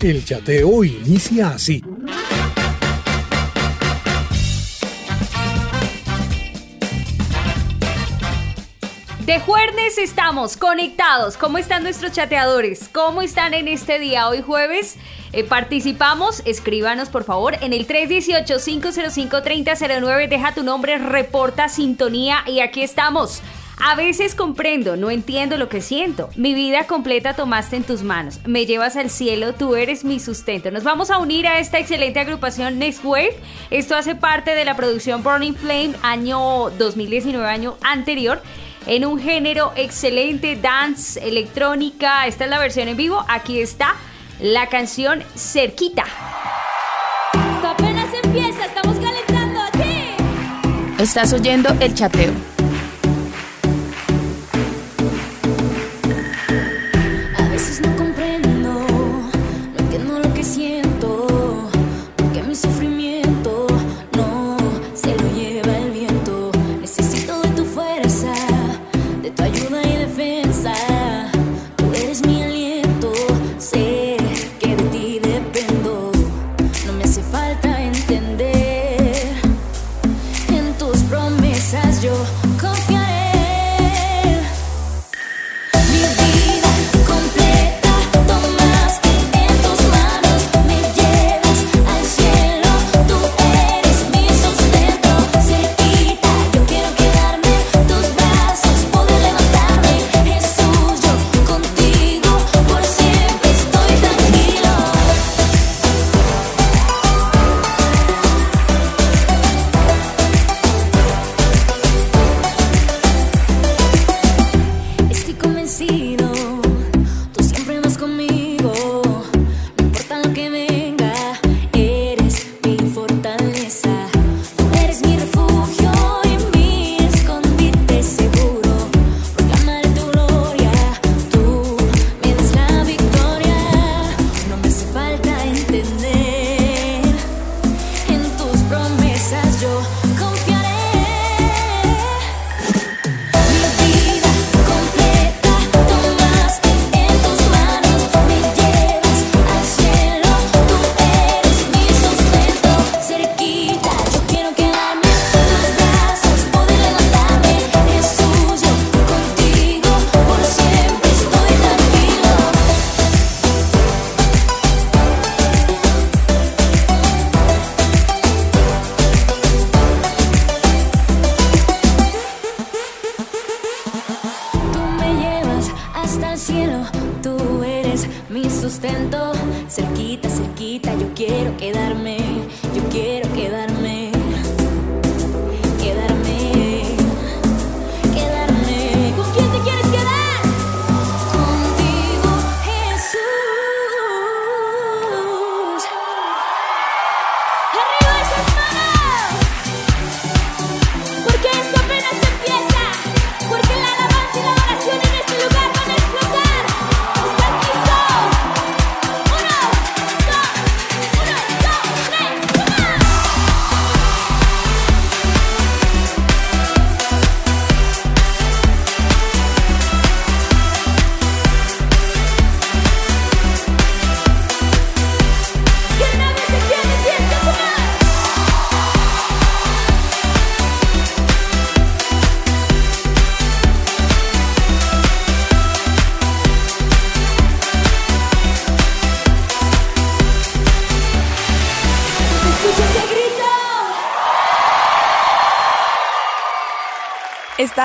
El chateo inicia así. De jueves estamos conectados. ¿Cómo están nuestros chateadores? ¿Cómo están en este día hoy jueves? Eh, participamos, escríbanos por favor en el 318-505-3009. Deja tu nombre, reporta sintonía y aquí estamos. A veces comprendo, no entiendo lo que siento. Mi vida completa tomaste en tus manos. Me llevas al cielo, tú eres mi sustento. Nos vamos a unir a esta excelente agrupación Next Wave. Esto hace parte de la producción Burning Flame año 2019, año anterior en un género excelente, dance, electrónica. Esta es la versión en vivo. Aquí está la canción Cerquita. Esto apenas empieza, estamos calentando aquí. Estás oyendo el chateo. sentimiento.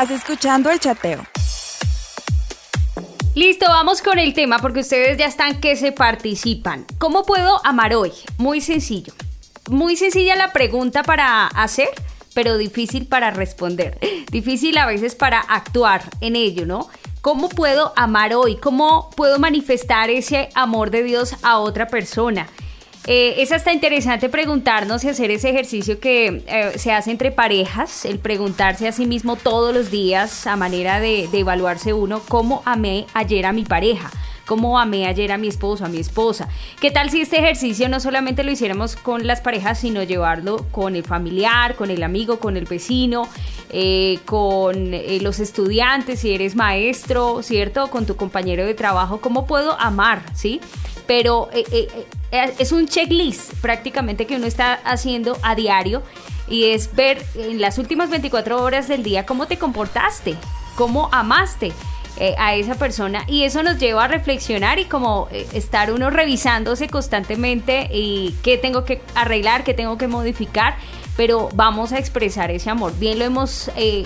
Estás escuchando el chateo. Listo, vamos con el tema porque ustedes ya están que se participan. ¿Cómo puedo amar hoy? Muy sencillo. Muy sencilla la pregunta para hacer, pero difícil para responder. Difícil a veces para actuar en ello, ¿no? ¿Cómo puedo amar hoy? ¿Cómo puedo manifestar ese amor de Dios a otra persona? Eh, es hasta interesante preguntarnos y hacer ese ejercicio que eh, se hace entre parejas, el preguntarse a sí mismo todos los días a manera de, de evaluarse uno cómo amé ayer a mi pareja cómo amé ayer a mi esposo, a mi esposa. ¿Qué tal si este ejercicio no solamente lo hiciéramos con las parejas, sino llevarlo con el familiar, con el amigo, con el vecino, eh, con los estudiantes, si eres maestro, ¿cierto? Con tu compañero de trabajo, ¿cómo puedo amar? ¿Sí? Pero es un checklist prácticamente que uno está haciendo a diario y es ver en las últimas 24 horas del día cómo te comportaste, cómo amaste. Eh, a esa persona y eso nos lleva a reflexionar y como eh, estar uno revisándose constantemente y qué tengo que arreglar, qué tengo que modificar, pero vamos a expresar ese amor. Bien lo hemos... Eh,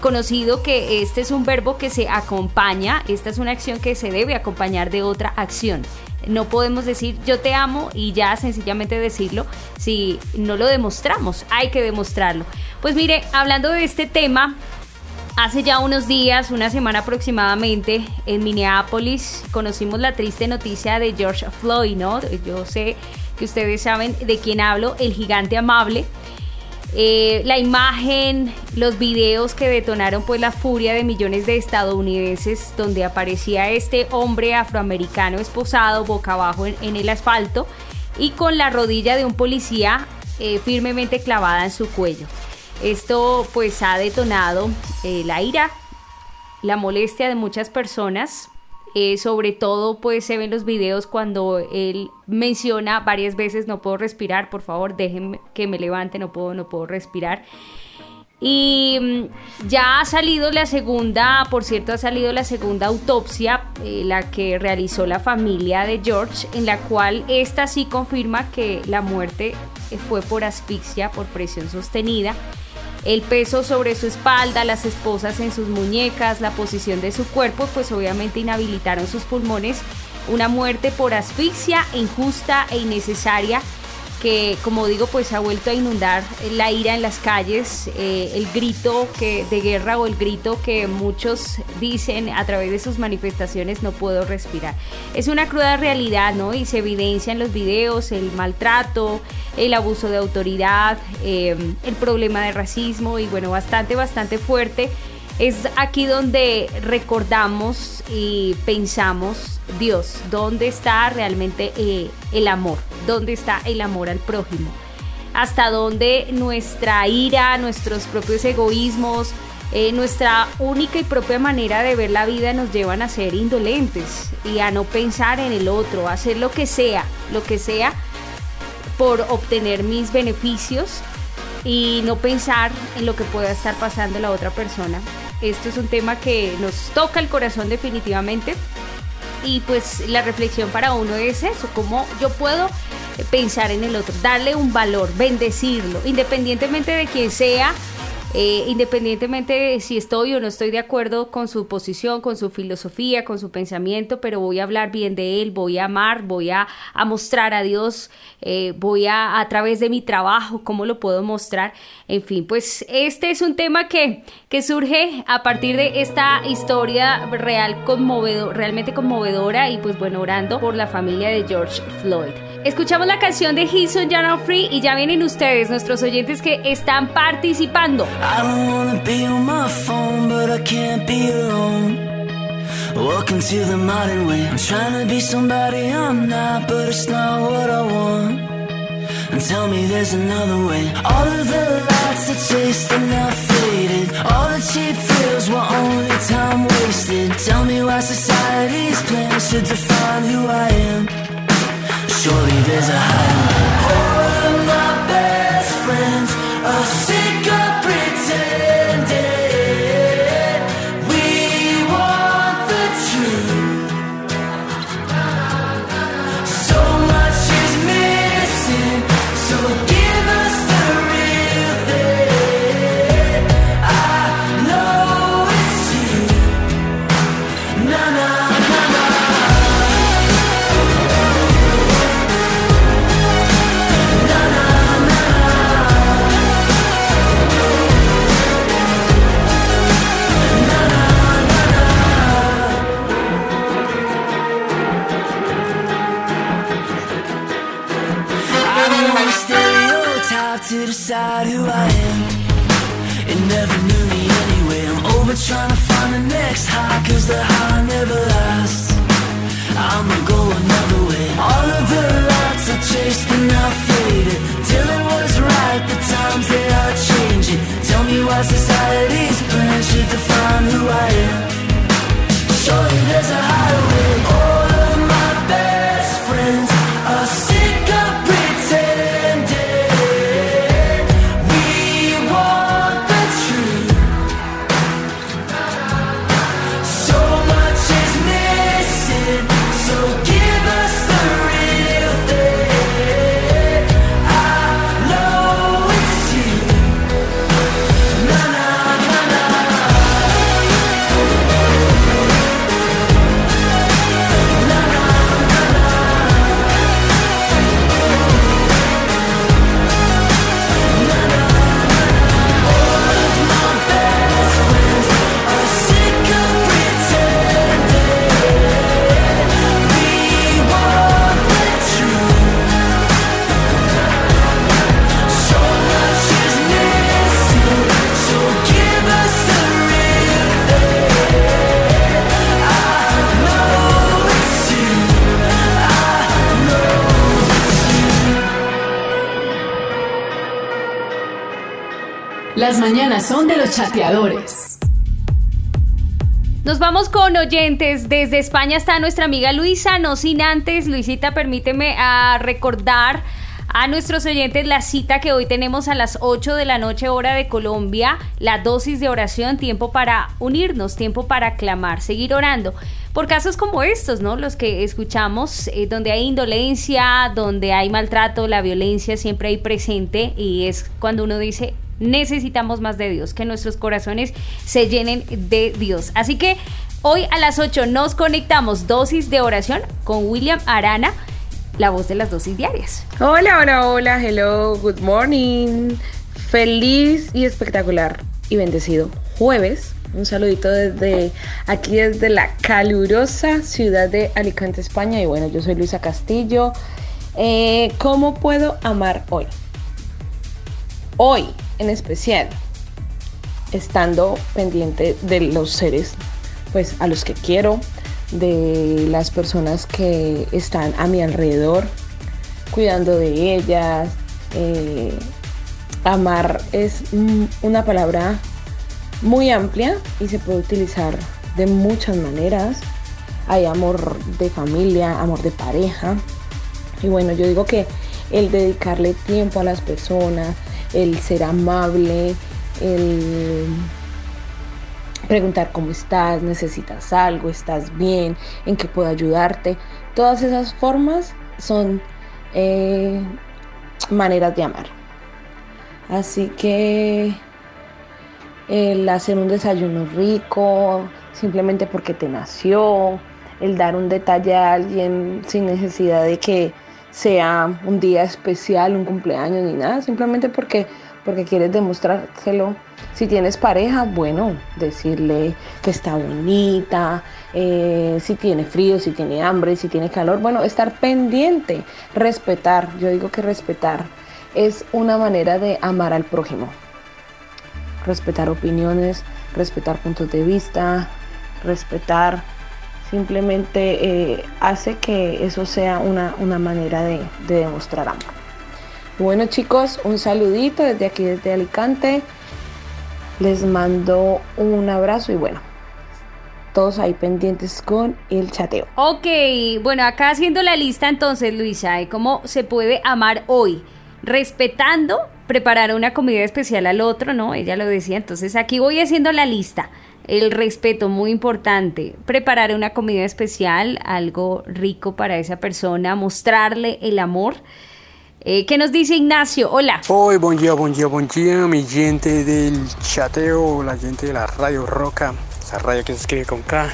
conocido que este es un verbo que se acompaña, esta es una acción que se debe acompañar de otra acción. No podemos decir yo te amo y ya sencillamente decirlo si no lo demostramos, hay que demostrarlo. Pues mire, hablando de este tema, Hace ya unos días, una semana aproximadamente, en Minneapolis conocimos la triste noticia de George Floyd, ¿no? Yo sé que ustedes saben de quién hablo, el gigante amable. Eh, la imagen, los videos que detonaron pues la furia de millones de estadounidenses donde aparecía este hombre afroamericano esposado boca abajo en, el asfalto y con la rodilla de un policía eh, firmemente clavada en su cuello. Esto pues ha detonado eh, la ira, la molestia de muchas personas. Eh, sobre todo pues se ven los videos cuando él menciona varias veces no puedo respirar, por favor déjenme que me levante, no puedo, no puedo respirar. Y mm, ya ha salido la segunda, por cierto, ha salido la segunda autopsia, eh, la que realizó la familia de George, en la cual esta sí confirma que la muerte fue por asfixia, por presión sostenida el peso sobre su espalda, las esposas en sus muñecas, la posición de su cuerpo, pues obviamente inhabilitaron sus pulmones. Una muerte por asfixia injusta e innecesaria que como digo pues ha vuelto a inundar la ira en las calles, eh, el grito que, de guerra o el grito que muchos dicen a través de sus manifestaciones no puedo respirar. Es una cruda realidad, ¿no? Y se evidencia en los videos el maltrato, el abuso de autoridad, eh, el problema de racismo y bueno, bastante, bastante fuerte es aquí donde recordamos y pensamos, Dios, ¿dónde está realmente eh, el amor? ¿Dónde está el amor al prójimo? Hasta dónde nuestra ira, nuestros propios egoísmos, eh, nuestra única y propia manera de ver la vida nos llevan a ser indolentes y a no pensar en el otro, a hacer lo que sea, lo que sea por obtener mis beneficios y no pensar en lo que pueda estar pasando la otra persona esto es un tema que nos toca el corazón definitivamente. Y pues la reflexión para uno es eso, cómo yo puedo pensar en el otro, darle un valor, bendecirlo, independientemente de quién sea, eh, independientemente de si estoy o no estoy de acuerdo con su posición, con su filosofía, con su pensamiento, pero voy a hablar bien de él, voy a amar, voy a, mostrar a Dios, eh, voy a a través de mi trabajo, cómo lo puedo mostrar. En fin, pues este es un tema que, que surge a partir de esta historia real conmovedor, realmente conmovedora y pues bueno, orando por la familia de George Floyd. Escuchamos la canción de John Free y ya vienen ustedes, nuestros oyentes que están participando. I don't wanna be on my phone, but I can't be alone. Welcome to the modern way. I'm trying to be somebody I'm not, but it's not what I want. And tell me there's another way. All of the lights I chased are now faded. All the cheap thrills were only time wasted. Tell me why society's plans should define who I am. Surely there's a highway. All chateadores. Nos vamos con oyentes. Desde España está nuestra amiga Luisa. No sin antes, Luisita, permíteme a recordar a nuestros oyentes la cita que hoy tenemos a las 8 de la noche hora de Colombia, la dosis de oración, tiempo para unirnos, tiempo para clamar, seguir orando. Por casos como estos, ¿no? Los que escuchamos, eh, donde hay indolencia, donde hay maltrato, la violencia siempre hay presente y es cuando uno dice, necesitamos más de Dios, que nuestros corazones se llenen de Dios. Así que hoy a las 8 nos conectamos dosis de oración con William Arana, la voz de las dosis diarias. Hola, hola, hola, hello, good morning. Feliz y espectacular y bendecido jueves. Un saludito desde aquí, desde la calurosa ciudad de Alicante, España. Y bueno, yo soy Luisa Castillo. Eh, ¿Cómo puedo amar hoy? Hoy, en especial, estando pendiente de los seres pues a los que quiero, de las personas que están a mi alrededor, cuidando de ellas. eh, amar es una palabra muy amplia y se puede utilizar de muchas maneras. Hay amor de familia, amor de pareja. Y bueno, yo digo que el dedicarle tiempo a las personas, el ser amable, el preguntar cómo estás, necesitas algo, estás bien, en qué puedo ayudarte. Todas esas formas son eh, maneras de amar. Así que el hacer un desayuno rico, simplemente porque te nació, el dar un detalle a alguien sin necesidad de que sea un día especial, un cumpleaños ni nada, simplemente porque, porque quieres demostrárselo. Si tienes pareja, bueno, decirle que está bonita, eh, si tiene frío, si tiene hambre, si tiene calor, bueno, estar pendiente, respetar, yo digo que respetar es una manera de amar al prójimo. Respetar opiniones, respetar puntos de vista, respetar simplemente eh, hace que eso sea una, una manera de, de demostrar amor. Bueno chicos, un saludito desde aquí, desde Alicante. Les mando un abrazo y bueno, todos ahí pendientes con el chateo. Ok, bueno, acá haciendo la lista entonces, Luisa, de cómo se puede amar hoy, respetando, preparar una comida especial al otro, ¿no? Ella lo decía, entonces aquí voy haciendo la lista. El respeto, muy importante. Preparar una comida especial, algo rico para esa persona, mostrarle el amor. Eh, ¿Qué nos dice Ignacio? Hola. Oi, bom dia, bom dia, bom dia, mi gente del chateo, la gente de la Radio Roca, esa radio que se escribe con K.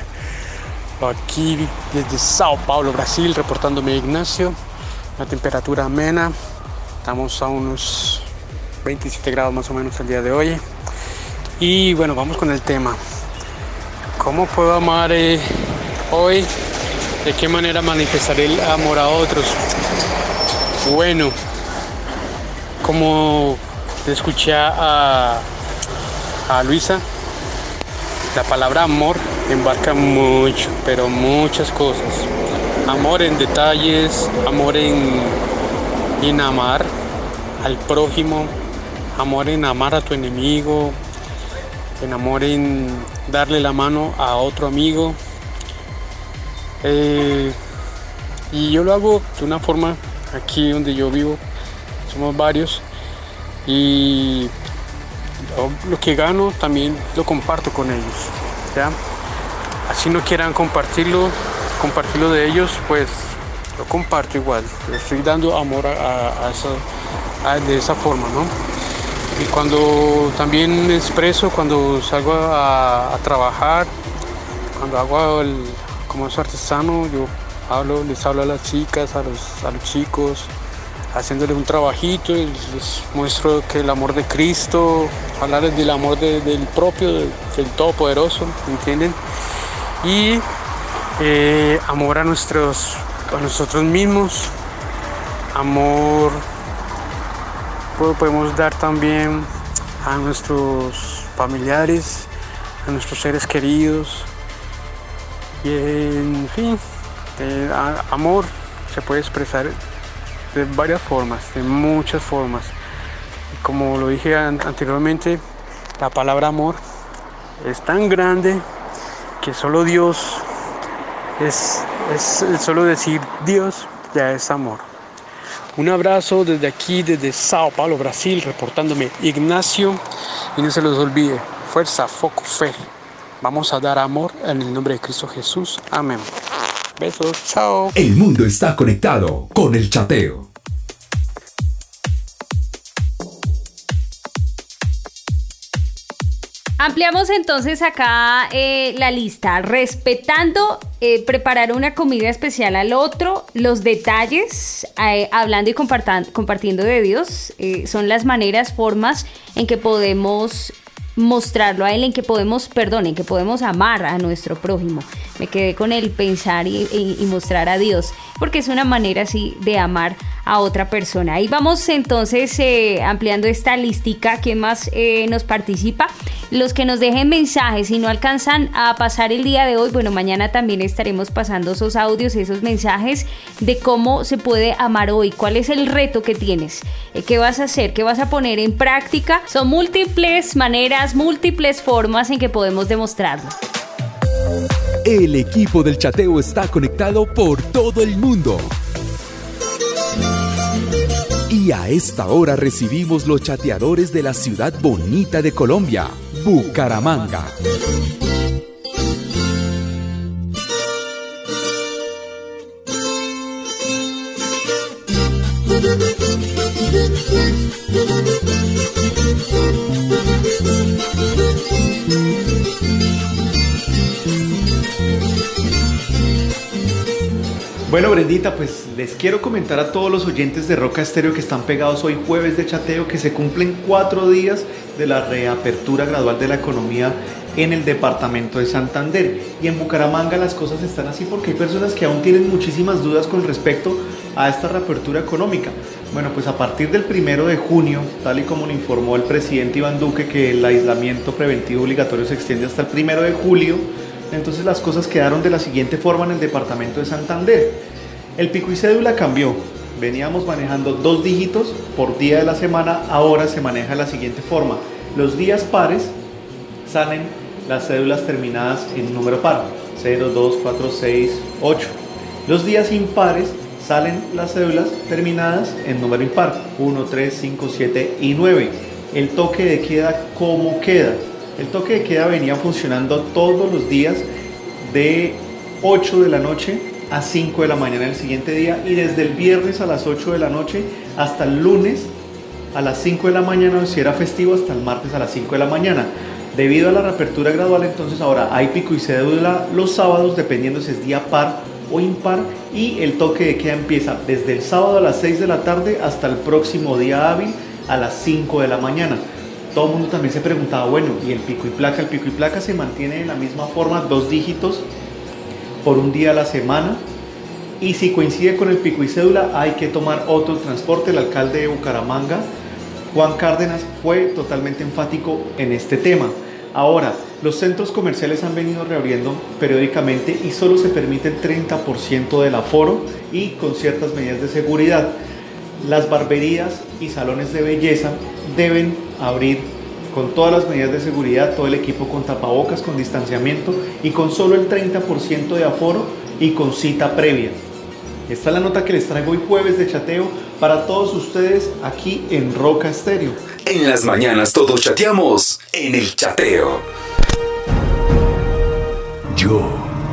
Aquí desde Sao Paulo, Brasil, reportándome Ignacio. La temperatura amena, estamos a unos 27 grados más o menos el día de hoy. Y bueno, vamos con el tema. ¿Cómo puedo amar eh, hoy? ¿De qué manera manifestar el amor a otros? Bueno, como escuché a, a Luisa, la palabra amor embarca mucho, pero muchas cosas. Amor en detalles, amor en, en amar al prójimo, amor en amar a tu enemigo, en amor en darle la mano a otro amigo. Eh, y yo lo hago de una forma aquí donde yo vivo, somos varios, y lo que gano también lo comparto con ellos. ¿ya? Así no quieran compartirlo, compartirlo de ellos, pues lo comparto igual. estoy dando amor a, de esa forma, ¿no? Y cuando también expreso, cuando salgo a, trabajar, cuando hago el, como soy artesano, yo hablo, les hablo a las chicas, a los, a los chicos, haciéndoles un trabajito, les muestro que el amor de Cristo, hablarles del amor del propio, del, Todopoderoso, ¿entienden? Y eh, amor a, nuestros, a nosotros mismos, amor podemos dar también a nuestros familiares, a nuestros seres queridos. Y en fin, amor se puede expresar de varias formas, de muchas formas. Como lo dije anteriormente, la palabra amor es tan grande que solo Dios es, solo decir Dios ya es amor. Un abrazo desde aquí, desde Sao Paulo, Brasil, reportándome Ignacio. Y no se los olvide, fuerza, foco, fe. Vamos a dar amor en el nombre de Cristo Jesús. Amén. Besos, chao. El mundo está conectado con el chateo. Ampliamos entonces acá eh, la lista, respetando eh, preparar una comida especial al otro, los detalles, eh, hablando y compartiendo de Dios, son las maneras, formas en que podemos mostrarlo a Él, en que podemos, perdón, en que podemos amar a nuestro prójimo. Me quedé con el pensar y, mostrar a Dios, porque es una manera así de amar a otra persona. Ahí vamos entonces eh, ampliando esta listica. ¿Quién más eh, nos participa? Los que nos dejen mensajes, si no alcanzan a pasar el día de hoy, bueno, mañana también estaremos pasando esos audios, esos mensajes de cómo se puede amar hoy, cuál es el reto que tienes, eh, qué vas a hacer, qué vas a poner en práctica. Son múltiples maneras, múltiples formas en que podemos demostrarlo. El equipo del chateo está conectado por todo el mundo. Y a esta hora recibimos los chateadores de la ciudad bonita de Colombia, Bucaramanga. Bueno, Brendita, pues les quiero comentar a todos los oyentes de Roca Estéreo que están pegados hoy jueves de chateo que se cumplen cuatro días de la reapertura gradual de la economía en el departamento de Santander. Y en Bucaramanga las cosas están así porque hay personas que aún tienen muchísimas dudas con respecto a esta reapertura económica. Bueno, pues a partir del primero de junio, tal y como lo informó el presidente Iván Duque, que el aislamiento preventivo obligatorio se extiende hasta el primero de julio, entonces las cosas quedaron de la siguiente forma en el departamento de Santander. El pico y cédula cambió. Veníamos manejando dos dígitos por día de la semana, ahora se maneja de la siguiente forma. Los días pares salen las cédulas terminadas en número par, 0, 2, 4, 6, 8. Los días impares salen las cédulas terminadas en número impar, 1, 3, 5, 7 y 9. El toque de queda, ¿cómo queda? El toque de queda venía funcionando todos los días de 8 de la noche a 5 de la mañana del siguiente día y desde el viernes a las 8 de la noche hasta el lunes a las 5 de la mañana, si era festivo, hasta el martes a las 5 de la mañana. Debido a la reapertura gradual, entonces ahora hay pico y cédula los sábados, dependiendo si es día par o impar, y el toque de queda empieza desde el sábado a las 6 de la tarde hasta el próximo día hábil a las 5 de la mañana todo el mundo también se preguntaba, bueno, ¿y el pico y placa? El pico y placa se mantiene de la misma forma, dos dígitos por un día a la semana. Y si coincide con el pico y cédula, hay que tomar otro transporte. El alcalde de Bucaramanga Juan Cárdenas fue totalmente enfático en este tema. Ahora, los centros comerciales han venido reabriendo periódicamente y solo se permite el 30% del aforo y con ciertas medidas de seguridad. Las barberías y salones de belleza deben abrir con todas las medidas de seguridad, todo el equipo con tapabocas, con distanciamiento y con solo el 30% de aforo y con cita previa. Esta es la nota que les traigo hoy jueves de chateo para todos ustedes aquí en Roca Estéreo. En las mañanas todos chateamos en el chateo. Yo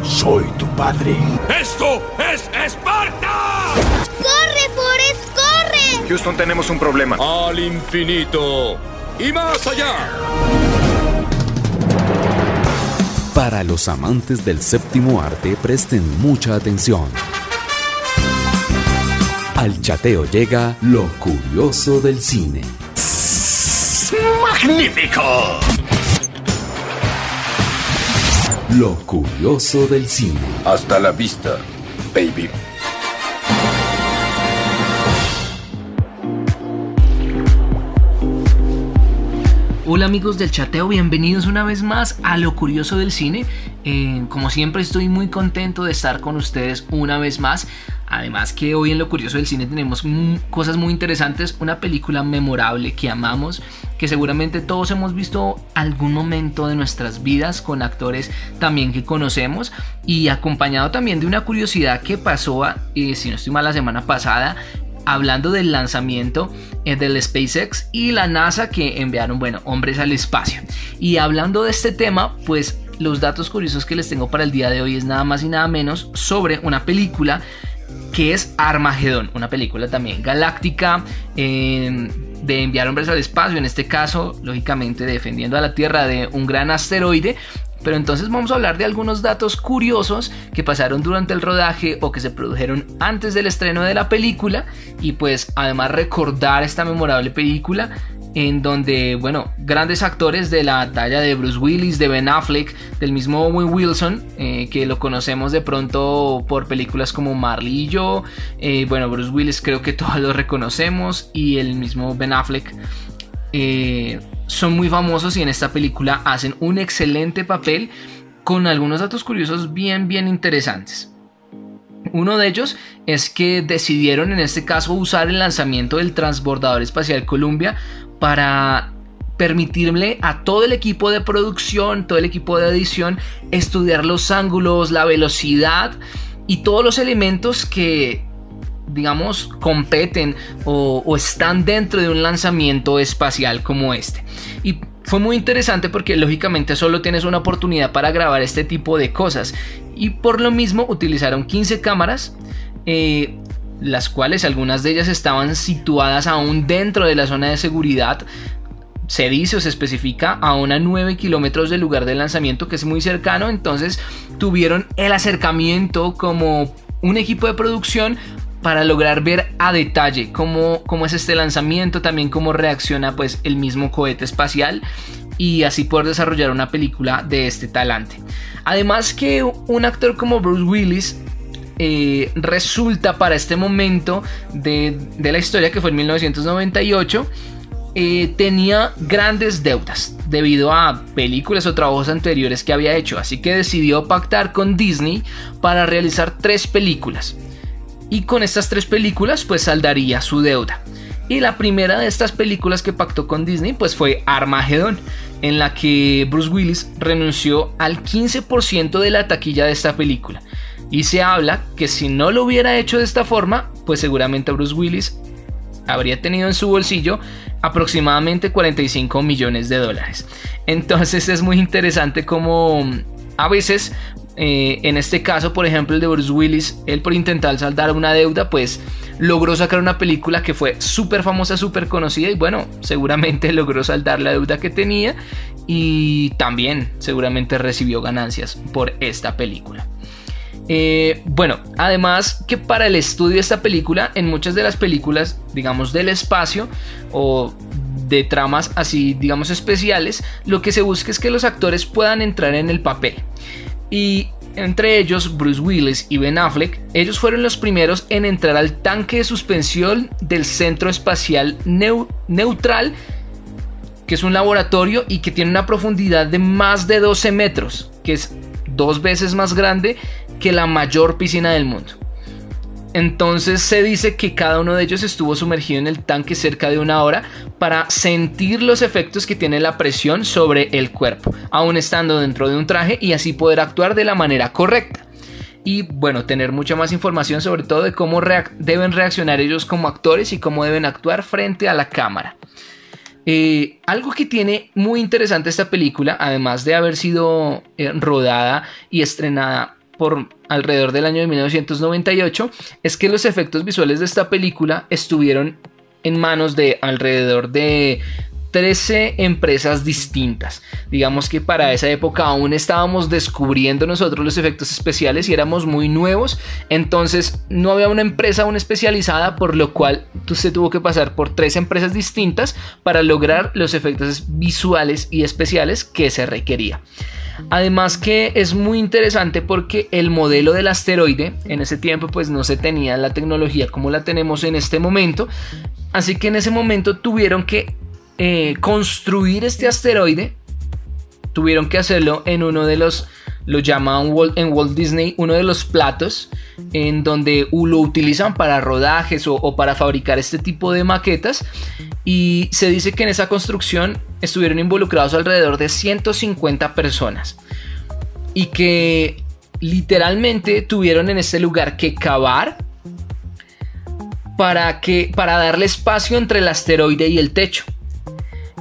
soy tu padre. ¡Esto es Esparta! ¡Corre, Forrest, corre! Houston, tenemos un problema. Al infinito y más allá. Para los amantes del séptimo arte, presten mucha atención. Al chateo llega lo curioso del cine. ¡Magnífico! Lo curioso del cine. Hasta la vista, baby. Hola amigos del chateo, bienvenidos una vez más a lo curioso del cine. Eh, como siempre estoy muy contento de estar con ustedes una vez más. Además que hoy en lo curioso del cine tenemos cosas muy interesantes, una película memorable que amamos, que seguramente todos hemos visto algún momento de nuestras vidas con actores también que conocemos y acompañado también de una curiosidad que pasó, eh, si no estoy mal, la semana pasada hablando del lanzamiento eh, del SpaceX y la NASA que enviaron, bueno, hombres al espacio. Y hablando de este tema, pues los datos curiosos que les tengo para el día de hoy es nada más y nada menos sobre una película que es Armagedón, una película también galáctica de enviar hombres al espacio, en este caso, lógicamente defendiendo a la Tierra de un gran asteroide, pero entonces vamos a hablar de algunos datos curiosos que pasaron durante el rodaje o que se produjeron antes del estreno de la película y pues además recordar esta memorable película en donde, bueno, grandes actores de la talla de Bruce Willis, de Ben Affleck, del mismo Owen Wilson, eh, que lo conocemos de pronto por películas como Marley y yo, eh, bueno, Bruce Willis creo que todos lo reconocemos y el mismo Ben Affleck. Eh, son muy famosos y en esta película hacen un excelente papel con algunos datos curiosos bien bien interesantes. Uno de ellos es que decidieron en este caso usar el lanzamiento del transbordador espacial Columbia para permitirle a todo el equipo de producción, todo el equipo de edición, estudiar los ángulos, la velocidad y todos los elementos que digamos, competen o, están dentro de un lanzamiento espacial como este. Y fue muy interesante porque lógicamente solo tienes una oportunidad para grabar este tipo de cosas. Y por lo mismo utilizaron 15 cámaras. Eh, las cuales algunas de ellas estaban situadas aún dentro de la zona de seguridad se dice o se especifica a una 9 kilómetros del lugar de lanzamiento que es muy cercano entonces tuvieron el acercamiento como un equipo de producción para lograr ver a detalle cómo, cómo es este lanzamiento, también cómo reacciona pues el mismo cohete espacial y así poder desarrollar una película de este talante. Además que un actor como Bruce Willis eh, resulta para este momento de, la historia que fue en 1998 eh, tenía grandes deudas debido a películas o trabajos anteriores que había hecho, así que decidió pactar con Disney para realizar tres películas y con estas tres películas pues saldaría su deuda. Y la primera de estas películas que pactó con Disney pues fue Armageddon, en la que Bruce Willis renunció al 15% de la taquilla de esta película. Y se habla que si no lo hubiera hecho de esta forma, pues seguramente Bruce Willis habría tenido en su bolsillo aproximadamente 45 millones de dólares. Entonces es muy interesante como a veces eh, en este caso, por ejemplo, el de Bruce Willis, él por intentar saldar una deuda, pues logró sacar una película que fue súper famosa, súper conocida y bueno, seguramente logró saldar la deuda que tenía y también seguramente recibió ganancias por esta película. Eh, bueno, además que para el estudio de esta película, en muchas de las películas, digamos, del espacio o de tramas así, digamos, especiales, lo que se busca es que los actores puedan entrar en el papel. Y entre ellos Bruce Willis y Ben Affleck, ellos fueron los primeros en entrar al tanque de suspensión del Centro Espacial Neutral, que es un laboratorio y que tiene una profundidad de más de 12 metros, que es dos veces más grande que la mayor piscina del mundo. Entonces se dice que cada uno de ellos estuvo sumergido en el tanque cerca de una hora para sentir los efectos que tiene la presión sobre el cuerpo, aún estando dentro de un traje y así poder actuar de la manera correcta. Y bueno, tener mucha más información sobre todo de cómo deben reaccionar ellos como actores y cómo deben actuar frente a la cámara. Eh, algo que tiene muy interesante esta película, además de haber sido eh, rodada y estrenada por alrededor del año de 1998 es que los efectos visuales de esta película estuvieron en manos de alrededor de 13 empresas distintas. Digamos que para esa época aún estábamos descubriendo nosotros los efectos especiales y éramos muy nuevos, entonces no había una empresa aún especializada, por lo cual se tuvo que pasar por tres empresas distintas para lograr los efectos visuales y especiales que se requería. Además que es muy interesante porque el modelo del asteroide en ese tiempo pues no se tenía la tecnología como la tenemos en este momento. Así que en ese momento tuvieron que eh, construir este asteroide. Tuvieron que hacerlo en uno de los lo llaman en Walt Disney uno de los platos en donde lo utilizan para rodajes o, para fabricar este tipo de maquetas y se dice que en esa construcción estuvieron involucrados alrededor de 150 personas y que literalmente tuvieron en este lugar que cavar para que para darle espacio entre el asteroide y el techo.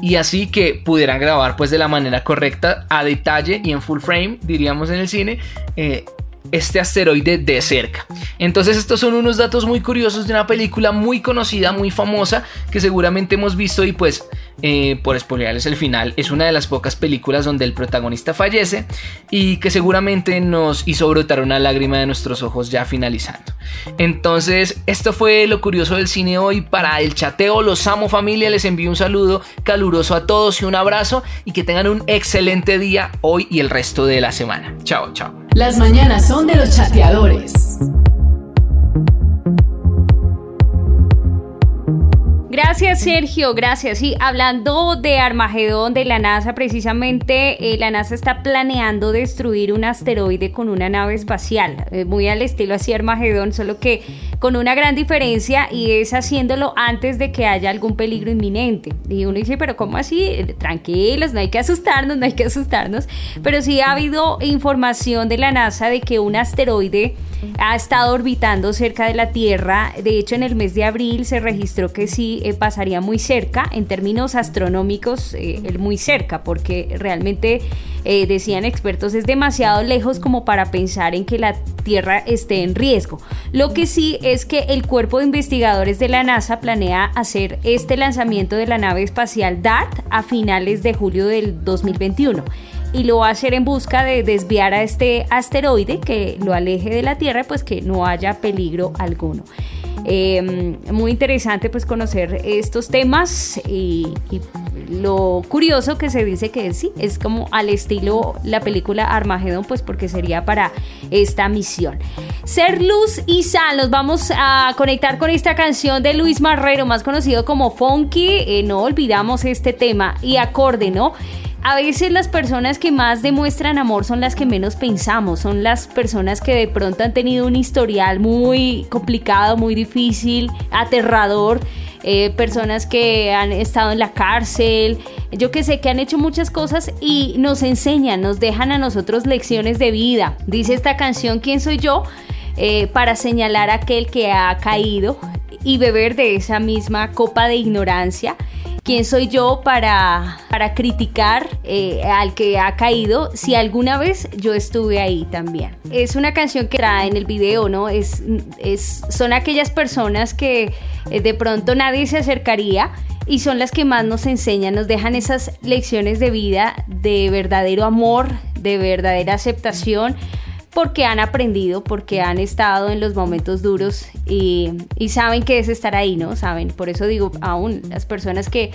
Y así que pudieran grabar pues de la manera correcta, a detalle y en full frame, diríamos en el cine, eh, este asteroide de cerca. Entonces estos son unos datos muy curiosos de una película muy conocida, muy famosa, que seguramente hemos visto y pues eh, por spoilerles el final, es una de las pocas películas donde el protagonista fallece y que seguramente nos hizo brotar una lágrima de nuestros ojos ya finalizando. Entonces esto fue lo curioso del cine hoy. Para el chateo, los amo familia, les envío un saludo caluroso a todos y un abrazo y que tengan un excelente día hoy y el resto de la semana. Chao, chao. Las mañanas son de los chateadores. Gracias, Sergio. Gracias. Sí, hablando de Armagedón, de la NASA, precisamente eh, la NASA está planeando destruir un asteroide con una nave espacial, eh, muy al estilo así Armagedón, solo que con una gran diferencia y es haciéndolo antes de que haya algún peligro inminente. Y uno dice, pero ¿cómo así? Tranquilos, no hay que asustarnos, no hay que asustarnos. Pero sí ha habido información de la NASA de que un asteroide ha estado orbitando cerca de la Tierra. De hecho, en el mes de abril se registró que sí eh, pasaría muy cerca, en términos astronómicos, eh, muy cerca, porque realmente, eh, decían expertos, es demasiado lejos como para pensar en que la Tierra esté en riesgo. Lo que sí es que el cuerpo de investigadores de la NASA planea hacer este lanzamiento de la nave espacial DART a finales de julio del 2021 y lo va a hacer en busca de desviar a este asteroide que lo aleje de la Tierra, pues que no haya peligro alguno. Em, muy interesante pues conocer estos temas y, lo curioso que se dice que sí, es como al estilo la película Armagedón pues porque sería para esta misión. Ser luz y sal, nos vamos a conectar con esta canción de Luis Marrero, más conocido como Funky, eh, no olvidamos este tema y acorde, ¿no? A veces las personas que más demuestran amor son las que menos pensamos, son las personas que de pronto han tenido un historial muy complicado, muy difícil, aterrador, eh, personas que han estado en la cárcel, yo que sé que han hecho muchas cosas y nos enseñan, nos dejan a nosotros lecciones de vida. Dice esta canción, ¿quién soy yo? Eh, para señalar a aquel que ha caído y beber de esa misma copa de ignorancia ¿Quién soy yo para, para criticar eh, al que ha caído si alguna vez yo estuve ahí también? Es una canción que trae en el video, ¿no? Es, es, son aquellas personas que eh, de pronto nadie se acercaría y son las que más nos enseñan, nos dejan esas lecciones de vida, de verdadero amor, de verdadera aceptación porque han aprendido, porque han estado en los momentos duros y, saben que es estar ahí, ¿no? Saben, por eso digo, aún las personas que,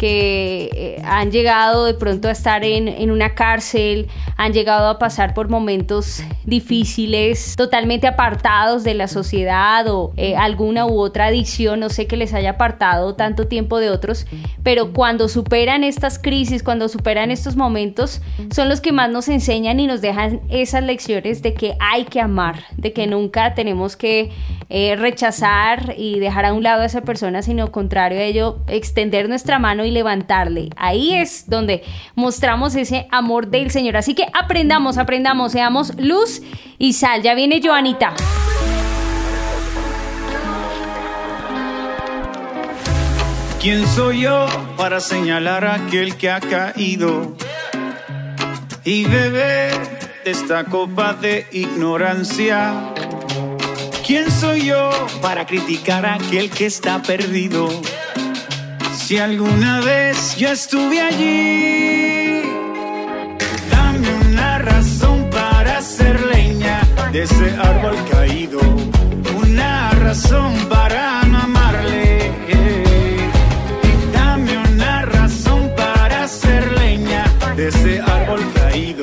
que eh, han llegado de pronto a estar en, en, una cárcel, han llegado a pasar por momentos difíciles, totalmente apartados de la sociedad o eh, alguna u otra adicción, no sé que les haya apartado tanto tiempo de otros, pero cuando superan estas crisis, cuando superan estos momentos, son los que más nos enseñan y nos dejan esas lecciones de que hay que amar, de que nunca tenemos que eh, rechazar y dejar a un lado a esa persona, sino contrario a ello, extender nuestra mano y levantarle. Ahí es donde mostramos ese amor del Señor. Así que aprendamos, aprendamos, seamos luz y sal. Ya viene Joanita. ¿Quién soy yo para señalar a aquel que ha caído y beber de esta copa de ignorancia? ¿Quién soy yo para criticar a aquel que está perdido? Si alguna vez yo estuve allí, dame una razón para hacer leña de ese árbol caído, una razón para no amarle. Dame una razón para hacer leña de ese árbol caído,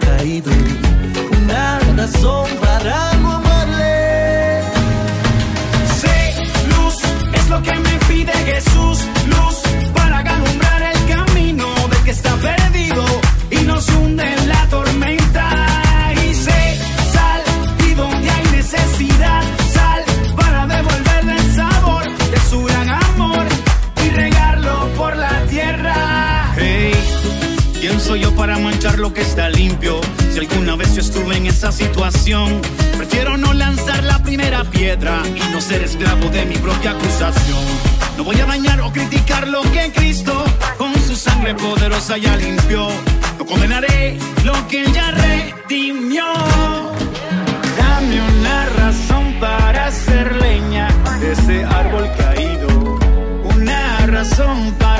Caído. Una razón para no que está limpio? Si alguna vez yo estuve en esa situación, prefiero no lanzar la primera piedra y no ser esclavo de mi propia acusación. No voy a dañar o criticar lo que Cristo con su sangre poderosa ya limpió. No condenaré lo que ya redimió. Dame una razón para hacer leña de ese árbol caído. Una razón para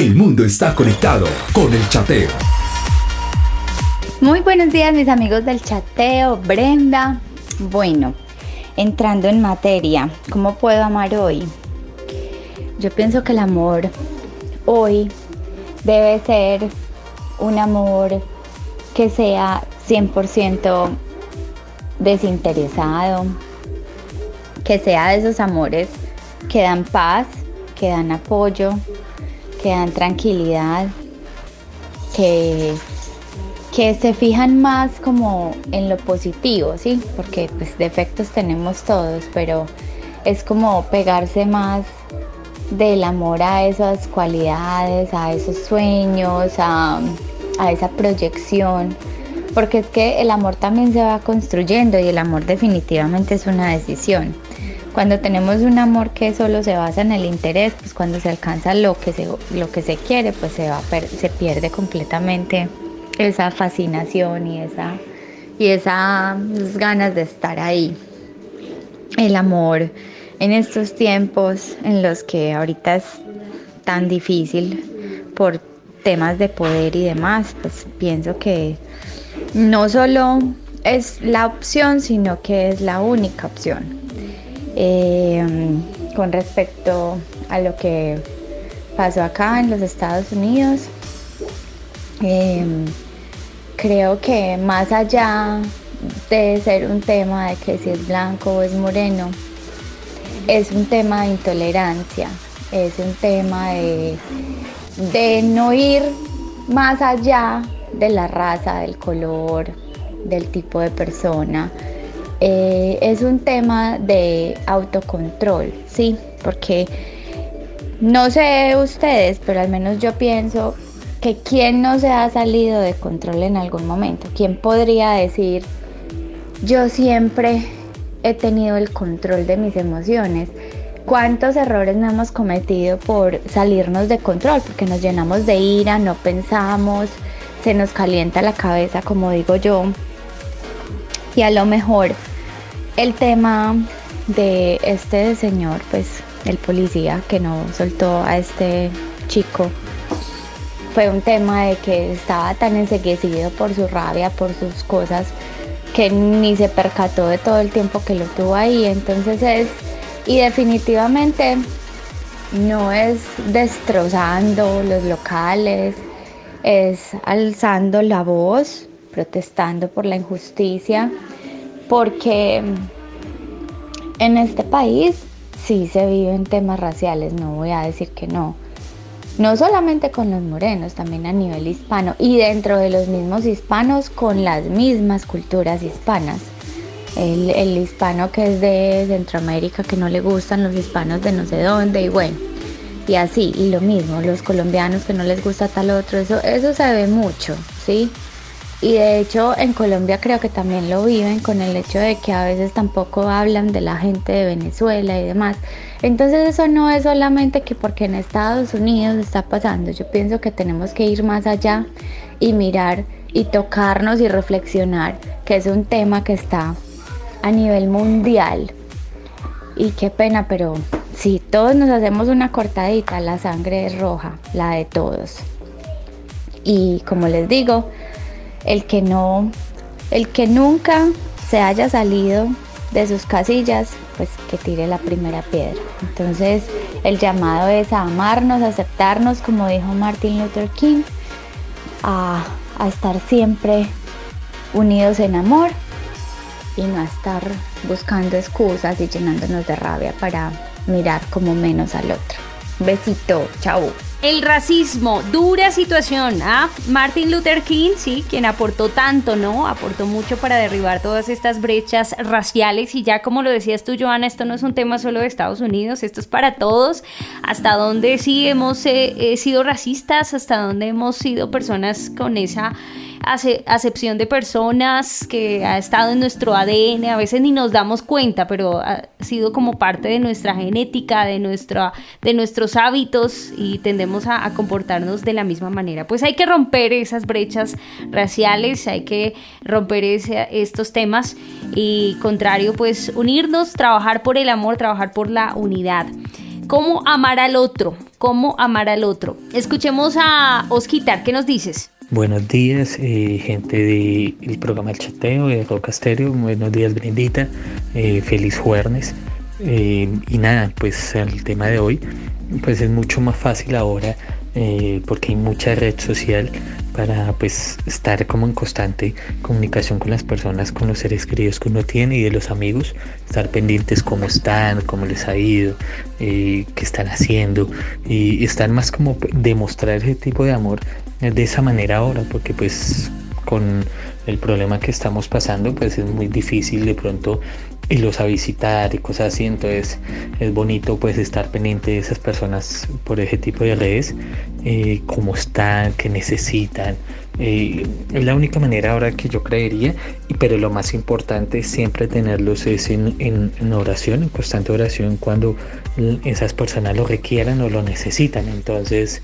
El mundo está conectado con el chateo. Muy buenos días mis amigos del chateo, Brenda. Bueno, entrando en materia, ¿cómo puedo amar hoy? Yo pienso que el amor hoy debe ser un amor que sea 100% desinteresado, que sea de esos amores que dan paz, que dan apoyo, que dan tranquilidad, que, que se fijan más como en lo positivo, ¿sí? Porque pues defectos tenemos todos, pero es como pegarse más del amor a esas cualidades, a esos sueños, a, a esa proyección porque es que el amor también se va construyendo y el amor definitivamente es una decisión. Cuando tenemos un amor que solo se basa en el interés, pues cuando se alcanza lo que se, lo que se quiere, pues se, va, se pierde completamente esa fascinación y, esa, y esas ganas de estar ahí. El amor en estos tiempos en los que ahorita es tan difícil por temas de poder y demás, pues pienso que no solo es la opción, sino que es la única opción. Eh, con respecto a lo que pasó acá en los Estados Unidos, eh, creo que más allá de ser un tema de que si es blanco o es moreno, es un tema de intolerancia, es un tema de, de no ir más allá de la raza, del color, del tipo de persona. Eh, es un tema de autocontrol, ¿sí? Porque no sé ustedes, pero al menos yo pienso que quién no se ha salido de control en algún momento, quién podría decir, yo siempre he tenido el control de mis emociones. ¿Cuántos errores no hemos cometido por salirnos de control? Porque nos llenamos de ira, no pensamos, se nos calienta la cabeza, como digo yo. Y a lo mejor el tema de este señor, pues el policía que no soltó a este chico, fue un tema de que estaba tan enseguecido por su rabia, por sus cosas, que ni se percató de todo el tiempo que lo tuvo ahí. Entonces es, y definitivamente no es destrozando los locales, es alzando la voz, protestando por la injusticia, porque en este país sí se viven temas raciales, no voy a decir que no. No solamente con los morenos, también a nivel hispano y dentro de los mismos hispanos con las mismas culturas hispanas. El, hispano que es de Centroamérica, que no le gustan los hispanos de no sé dónde y bueno y así, y lo mismo, los colombianos que no les gusta tal otro, eso, eso se ve mucho, ¿sí? Y de hecho en Colombia creo que también lo viven con el hecho de que a veces tampoco hablan de la gente de Venezuela y demás. Entonces eso no es solamente que porque en Estados Unidos está pasando, yo pienso que tenemos que ir más allá y mirar y tocarnos y reflexionar, que es un tema que está a nivel mundial. Y qué pena, pero si todos nos hacemos una cortadita, la sangre es roja, la de todos. Y como les digo, el que no, el que nunca se haya salido de sus casillas, pues que tire la primera piedra. Entonces, el llamado es a amarnos, a aceptarnos, como dijo Martin Luther King, a, a estar siempre unidos en amor y no a estar buscando excusas y llenándonos de rabia para mirar como menos al otro. Besito, chao. El racismo, dura situación. ¿ah? Martin Luther King, sí, quien aportó tanto, ¿no? Aportó mucho para derribar todas estas brechas raciales. Y ya como lo decías tú, Joana, esto no es un tema solo de Estados Unidos, esto es para todos. Hasta donde sí hemos eh, sido racistas, hasta donde hemos sido personas con esa acepción de personas que ha estado en nuestro ADN, a veces ni nos damos cuenta, pero ha sido como parte de nuestra genética, de, nuestra, de nuestros hábitos y tendemos a, comportarnos de la misma manera. Pues hay que romper esas brechas raciales, hay que romper estos temas y contrario, pues unirnos, trabajar por el amor, trabajar por la unidad. ¿Cómo amar al otro? ¿Cómo amar al otro? Escuchemos a Osquitar, ¿qué nos dices? Buenos días, eh, gente del programa El Chateo de Roca Stereo. Buenos días, Brendita. Eh, feliz jueves. Eh, y nada, pues el tema de hoy, pues es mucho más fácil ahora porque hay mucha red social para pues estar como en constante comunicación con las personas, con los seres queridos que uno tiene y de los amigos, estar pendientes cómo están, cómo les ha ido, qué están haciendo y estar más como demostrar ese tipo de amor de esa manera ahora, porque pues con el problema que estamos pasando, pues es muy difícil de pronto irlos a visitar y cosas así, entonces es bonito pues estar pendiente de esas personas por ese tipo de redes, eh, cómo están, qué necesitan. Eh, es la única manera ahora que yo creería, pero lo más importante siempre tenerlos es en, en oración, en constante oración cuando esas personas lo requieran o lo necesitan. Entonces,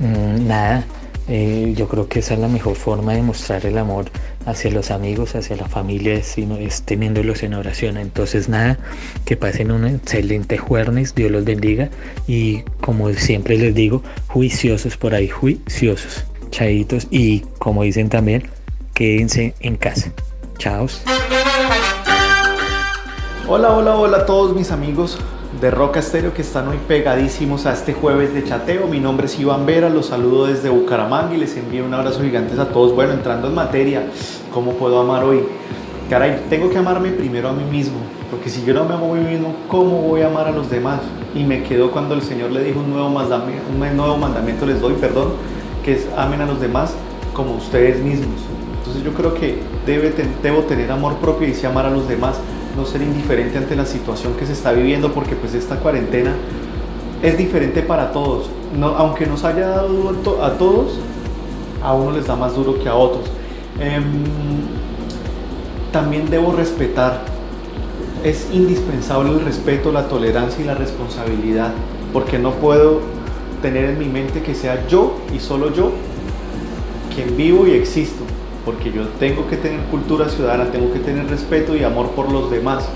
mm, nada, eh, yo creo que esa es la mejor forma de mostrar el amor hacia los amigos, hacia la familia, sino es teniéndolos en oración. Entonces nada, que pasen un excelente jueves, Dios los bendiga y como siempre les digo, juiciosos por ahí, juiciosos, chaitos y como dicen también, quédense en casa. Chaos. Hola, hola, hola a todos mis amigos de Roca Estéreo que están hoy pegadísimos a este jueves de chateo. Mi nombre es Iván Vera, los saludo desde Bucaramanga y les envío un abrazo gigante a todos. Bueno, entrando en materia, ¿cómo puedo amar hoy? Caray, tengo que amarme primero a mí mismo, porque si yo no me amo a mí mismo, ¿cómo voy a amar a los demás? Y me quedó cuando el Señor le dijo un nuevo, mandamiento, un nuevo mandamiento les doy, perdón, que es amen a los demás como ustedes mismos. Entonces yo creo que debe, debo tener amor propio y sí amar a los demás no ser indiferente ante la situación que se está viviendo, porque pues esta cuarentena es diferente para todos. No, aunque nos haya dado duro a todos, a uno les da más duro que a otros. Em, también debo respetar. Es indispensable el respeto, la tolerancia y la responsabilidad, porque no puedo tener en mi mente que sea yo y solo yo quien vivo y existo porque yo tengo que tener cultura ciudadana, tengo que tener respeto y amor por los demás.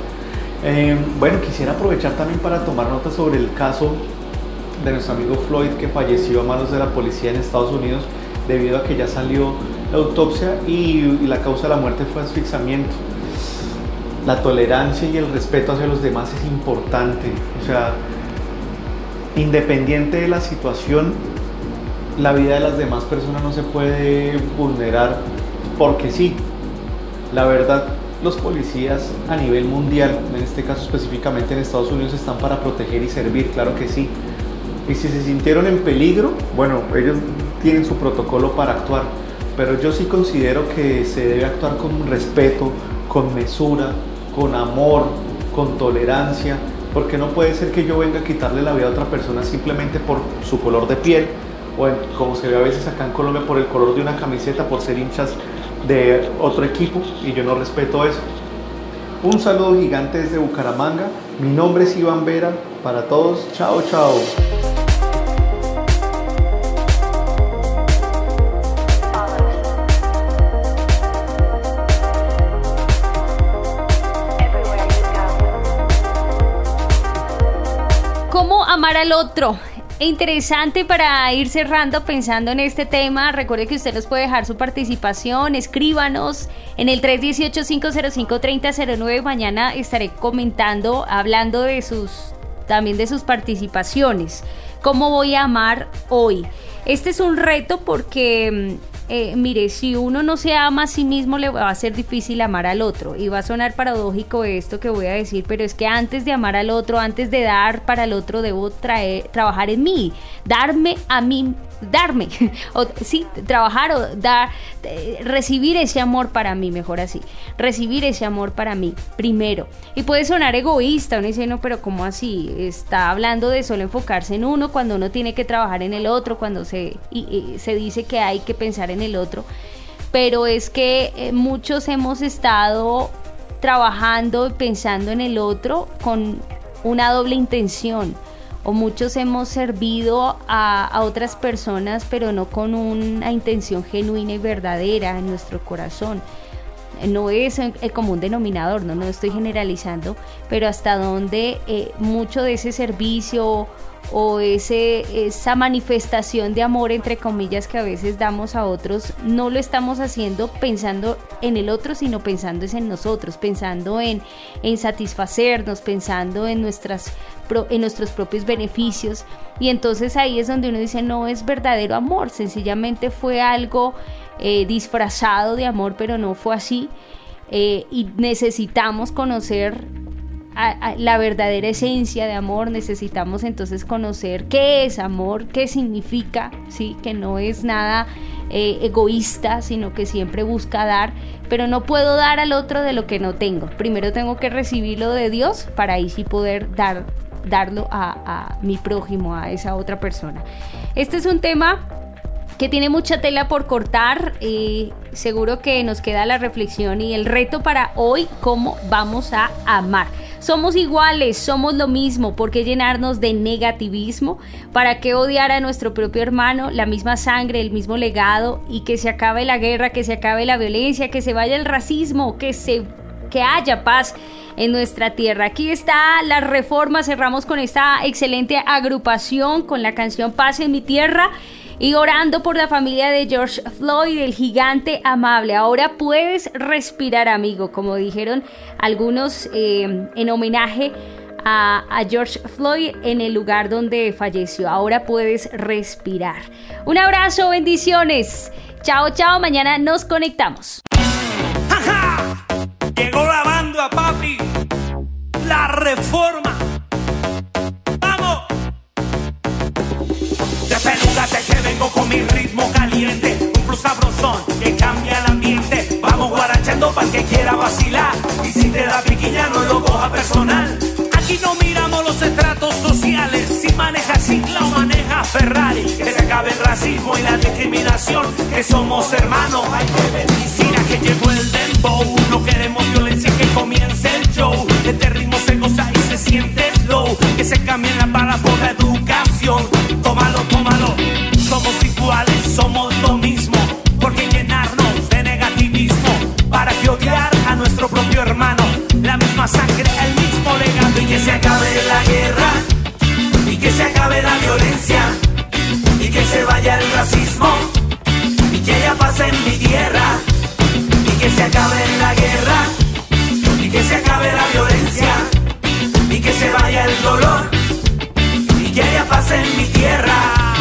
Eh, bueno, quisiera aprovechar también para tomar nota sobre el caso de nuestro amigo Floyd que falleció a manos de la policía en Estados Unidos debido a que ya salió la autopsia y, la causa de la muerte fue asfixiamiento. La tolerancia y el respeto hacia los demás es importante. O sea, independiente de la situación, la vida de las demás personas no se puede vulnerar porque sí, la verdad, los policías a nivel mundial, en este caso específicamente en Estados Unidos, están para proteger y servir, claro que sí. Y si se sintieron en peligro, bueno, ellos tienen su protocolo para actuar, pero yo sí considero que se debe actuar con respeto, con mesura, con amor, con tolerancia, porque no puede ser que yo venga a quitarle la vida a otra persona simplemente por su color de piel, o como se ve a veces acá en Colombia por el color de una camiseta, por ser hinchas de otro equipo y yo no respeto eso. Un saludo gigante desde Bucaramanga. Mi nombre es Iván Vera. Para todos, chao, chao. ¿Cómo amar al otro? Interesante para ir cerrando pensando en este tema. Recuerde que usted nos puede dejar su participación, escríbanos en el 318-505-3009. Mañana estaré comentando, hablando de sus, también de sus participaciones. ¿Cómo voy a amar hoy? Este es un reto porque mm, eh, mire, si uno no se ama a sí mismo, le va a ser difícil amar al otro. Y va a sonar paradójico esto que voy a decir, pero es que antes de amar al otro, antes de dar para el otro, debo traer, trabajar en mí, darme a mí darme, o sí, trabajar o dar, eh, recibir ese amor para mí, mejor así, recibir ese amor para mí primero. Y puede sonar egoísta, uno dice, no, pero ¿cómo así? Está hablando de solo enfocarse en uno cuando uno tiene que trabajar en el otro, cuando se, se dice que hay que pensar en el otro. Pero es que eh, muchos hemos estado trabajando y pensando en el otro con una doble intención o muchos hemos servido a, otras personas, pero no con una intención genuina y verdadera en nuestro corazón. No es el común denominador, no, no estoy generalizando, pero hasta donde eh, mucho de ese servicio o ese, esa manifestación de amor, entre comillas, que a veces damos a otros, no lo estamos haciendo pensando en el otro, sino pensando en nosotros, pensando en, en satisfacernos, pensando en nuestras en nuestros propios beneficios. Y entonces ahí es donde uno dice, no es verdadero amor, sencillamente fue algo eh, disfrazado de amor, pero no fue así. Eh, y necesitamos conocer la verdadera esencia de amor, necesitamos entonces conocer qué es amor, qué significa, ¿sí? que no es nada eh, egoísta, sino que siempre busca dar, pero no puedo dar al otro de lo que no tengo. Primero tengo que recibirlo de Dios para ahí sí poder dar, darlo a mi prójimo, a esa otra persona. Este es un tema que tiene mucha tela por cortar. eh, seguro que nos queda la reflexión y el reto para hoy, cómo vamos a amar. Somos iguales, somos lo mismo, ¿por qué llenarnos de negativismo? ¿Para qué odiar a nuestro propio hermano, la misma sangre, el mismo legado y que se acabe la guerra, que se acabe la violencia, que se vaya el racismo, que se que haya paz en nuestra tierra. Aquí está la reforma, cerramos con esta excelente agrupación con la canción Paz en mi tierra y orando por la familia de George Floyd, el gigante amable. Ahora puedes respirar, amigo, como dijeron algunos eh, en homenaje a, a George Floyd en el lugar donde falleció. Ahora puedes respirar. Un abrazo, bendiciones. Chao, chao. Mañana nos conectamos. Llegó la banda, papi. La reforma. Con mi ritmo caliente. Un plus sabrosón que cambia el ambiente. Vamos guarachando para que quiera vacilar. Y si te da piquilla, no lo coja personal. Aquí no miramos los estratos sociales. Si maneja Sigla o maneja Ferrari. Que se acabe el racismo y la discriminación. Que somos hermanos. Hay que bendecir que llegó el dembow. No queremos violencia, que comience el show. Este ritmo se goza y se siente slow. Que se cambien las balas por la educación. Hermano. La misma sangre, el mismo legado. Y que se acabe la guerra. Y que se acabe la violencia. Y que se vaya el racismo. Y que haya paz en mi tierra. Y que se acabe la guerra. Y que se acabe la violencia. Y que se vaya el dolor. Y que haya paz en mi tierra.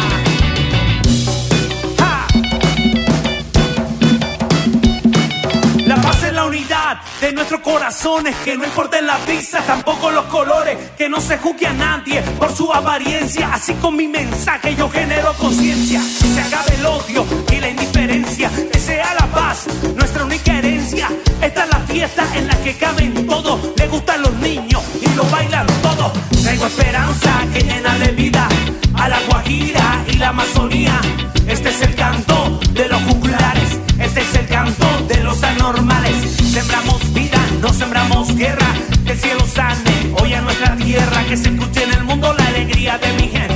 De nuestros corazones, que no importen las visas, tampoco los colores, que no se juzgue a nadie por su apariencia. Así con mi mensaje yo genero conciencia, que se acabe el odio y la indiferencia, que sea la paz, nuestra única herencia. Esta es la fiesta en la que caben todos, le gustan los niños y lo bailan todos. Traigo esperanza que llena de vida a la Guajira y la Amazonía. Este es el canto de los juglares, este es el canto de los anormales. Sembramos sembramos guerra. Que el cielo sane hoy a nuestra tierra, que se escuche en el mundo la alegría de mi gente.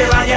Y que